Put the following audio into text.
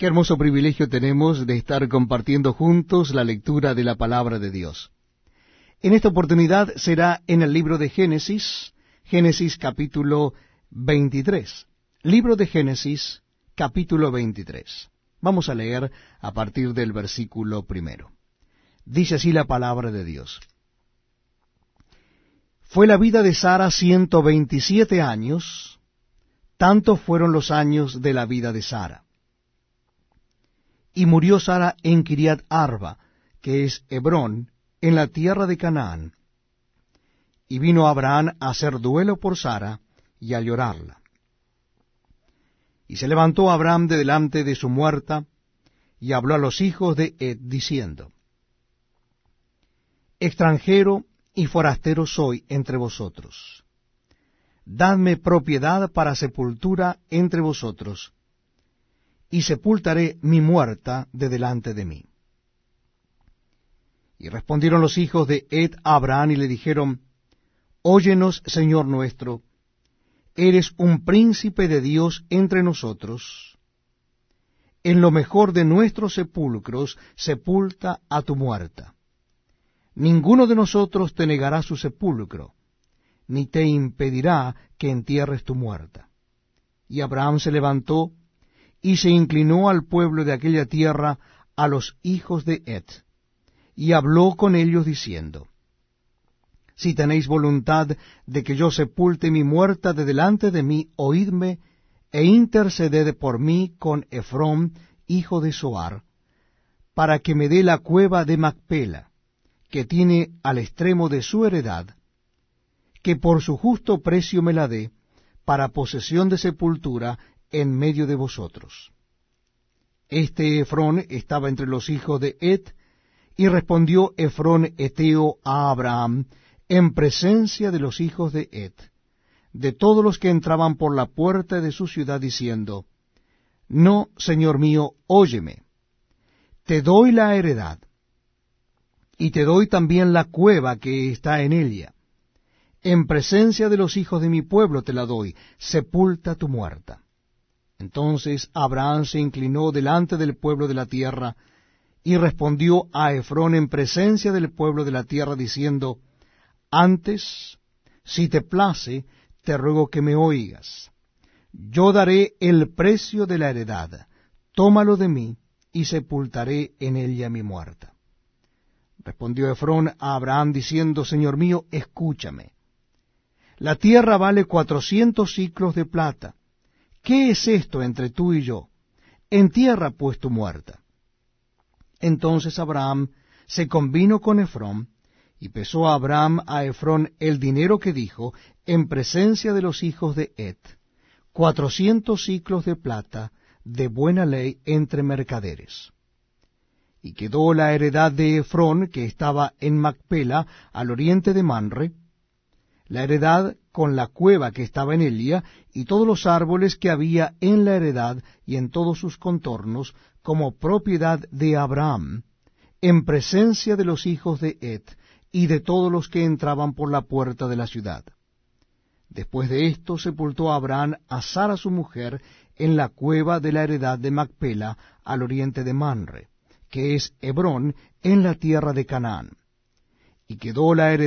Qué hermoso privilegio tenemos de estar compartiendo juntos la lectura de la palabra de Dios. En esta oportunidad será en el libro de Génesis, Génesis capítulo 23. Libro de Génesis, capítulo 23. Vamos a leer a partir del versículo primero. Dice así la palabra de Dios. Fue la vida de Sara ciento veintisiete años, tanto fueron los años de la vida de Sara. Y murió Sara en Kiriat Arba, que es Hebrón, en la tierra de Canaán. Y vino Abraham a hacer duelo por Sara y a llorarla. Y se levantó Abraham de delante de su muerta, y habló a los hijos de Ed, diciendo, Extranjero y forastero soy entre vosotros. Dadme propiedad para sepultura entre vosotros, y sepultaré mi muerta de delante de mí. Y respondieron los hijos de Ed a Abraham y le dijeron, Óyenos, Señor nuestro, eres un príncipe de Dios entre nosotros. En lo mejor de nuestros sepulcros sepulta a tu muerta. Ninguno de nosotros te negará su sepulcro, ni te impedirá que entierres tu muerta. Y Abraham se levantó y se inclinó al pueblo de aquella tierra, a los hijos de Ed, y habló con ellos diciendo, Si tenéis voluntad de que yo sepulte mi muerta de delante de mí, oídme e interceded por mí con Efrón, hijo de Soar, para que me dé la cueva de Macpela, que tiene al extremo de su heredad, que por su justo precio me la dé, para posesión de sepultura en medio de vosotros. Este Efrón estaba entre los hijos de Ed, y respondió Efrón Eteo a Abraham en presencia de los hijos de Ed, de todos los que entraban por la puerta de su ciudad, diciendo, No, señor mío, óyeme, te doy la heredad, y te doy también la cueva que está en ella. En presencia de los hijos de mi pueblo te la doy, sepulta tu muerta. Entonces Abraham se inclinó delante del pueblo de la tierra, y respondió a Efrón en presencia del pueblo de la tierra, diciendo, Antes, si te place, te ruego que me oigas. Yo daré el precio de la heredad, tómalo de mí, y sepultaré en ella mi muerta. Respondió Efrón a Abraham diciendo, Señor mío, escúchame. La tierra vale cuatrocientos ciclos de plata, ¿qué es esto entre tú y yo? Entierra pues tu muerta. Entonces Abraham se convino con Efrón, y pesó a Abraham a Efrón el dinero que dijo en presencia de los hijos de Et, cuatrocientos ciclos de plata de buena ley entre mercaderes. Y quedó la heredad de Efrón, que estaba en Macpela, al oriente de Manre, la heredad con la cueva que estaba en Elia, y todos los árboles que había en la heredad y en todos sus contornos, como propiedad de Abraham, en presencia de los hijos de Et, y de todos los que entraban por la puerta de la ciudad. Después de esto sepultó Abraham a Sara su mujer en la cueva de la heredad de Macpela, al oriente de Manre, que es Hebrón, en la tierra de Canaán. Y quedó la heredad